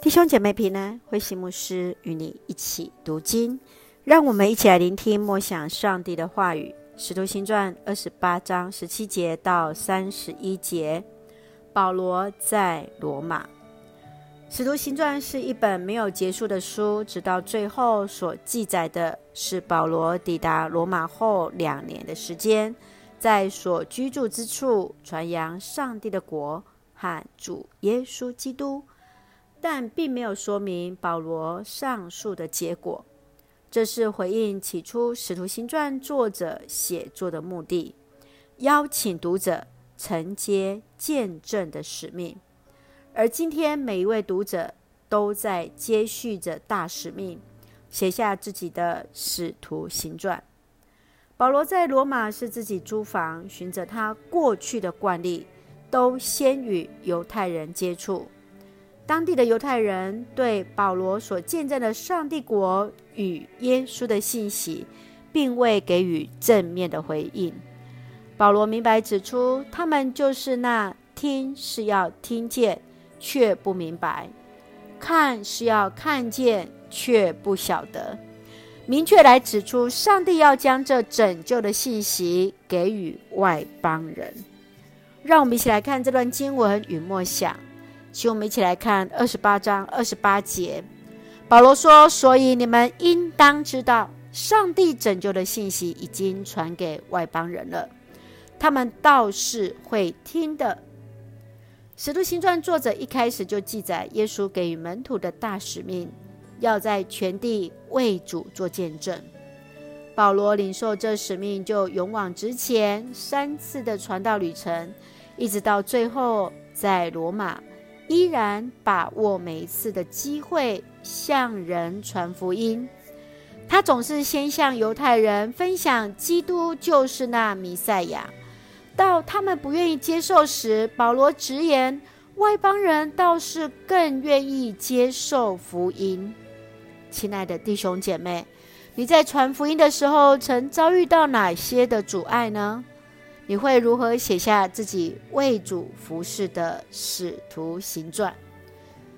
弟兄姐妹平安，慧馨牧师与你一起读经，让我们一起来聆听默想上帝的话语。《使徒行传》二十八章十七节到三十一节，保罗在罗马。《使徒行传》是一本没有结束的书，直到最后所记载的是保罗抵达罗马后两年的时间，在所居住之处传扬上帝的国和主耶稣基督。但并没有说明保罗上述的结果，这是回应起初《使徒行传》作者写作的目的，邀请读者承接见证的使命。而今天每一位读者都在接续着大使命，写下自己的《使徒行传》。保罗在罗马是自己租房，循着他过去的惯例，都先与犹太人接触。当地的犹太人对保罗所见证的上帝国与耶稣的信息，并未给予正面的回应。保罗明白指出，他们就是那听是要听见却不明白，看是要看见却不晓得。明确来指出，上帝要将这拯救的信息给予外邦人。让我们一起来看这段经文与默想。请我们一起来看二十八章二十八节，保罗说：“所以你们应当知道，上帝拯救的信息已经传给外邦人了，他们倒是会听的。”使徒行传作者一开始就记载耶稣给予门徒的大使命，要在全地为主做见证。保罗领受这使命，就勇往直前，三次的传道旅程，一直到最后在罗马。依然把握每一次的机会向人传福音。他总是先向犹太人分享基督就是那弥赛亚，到他们不愿意接受时，保罗直言外邦人倒是更愿意接受福音。亲爱的弟兄姐妹，你在传福音的时候曾遭遇到哪些的阻碍呢？你会如何写下自己为主服侍的使徒行传？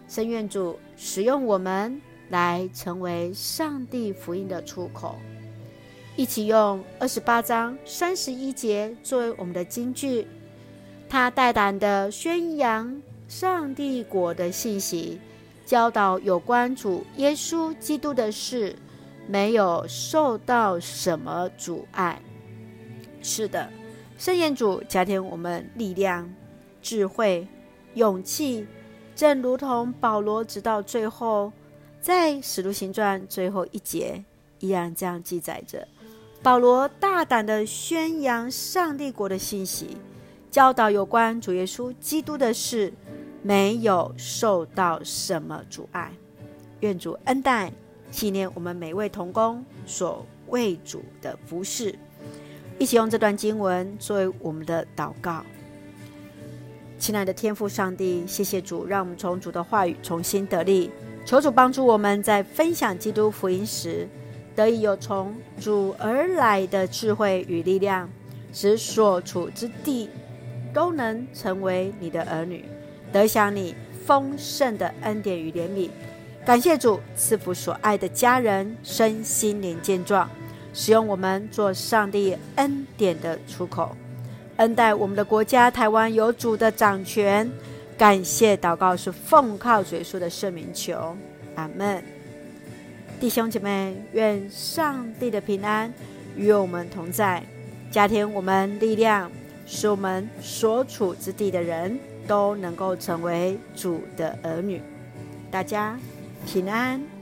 深愿主使用我们来成为上帝福音的出口。一起用二十八章三十一节作为我们的金句。他大胆地宣扬上帝国的信息，教导有关主耶稣基督的事，没有受到什么阻碍。是的。圣言主加添我们力量、智慧、勇气，正如同保罗直到最后，在《使徒行传》最后一节，依然这样记载着：保罗大胆地宣扬上帝国的信息，教导有关主耶稣基督的事，没有受到什么阻碍。愿主恩待纪念我们每位同工所为主的服事。一起用这段经文作为我们的祷告。亲爱的天父上帝，谢谢主，让我们从主的话语重新得力。求主帮助我们在分享基督福音时，得以有从主而来的智慧与力量，使所处之地都能成为你的儿女，得享你丰盛的恩典与怜悯。感谢主赐福所爱的家人身心灵健壮。使用我们做上帝恩典的出口，恩待我们的国家台湾有主的掌权。感谢祷告是奉靠主耶稣的圣名求，阿门。弟兄姐妹，愿上帝的平安与我们同在，加添我们力量，使我们所处之地的人都能够成为主的儿女。大家平安。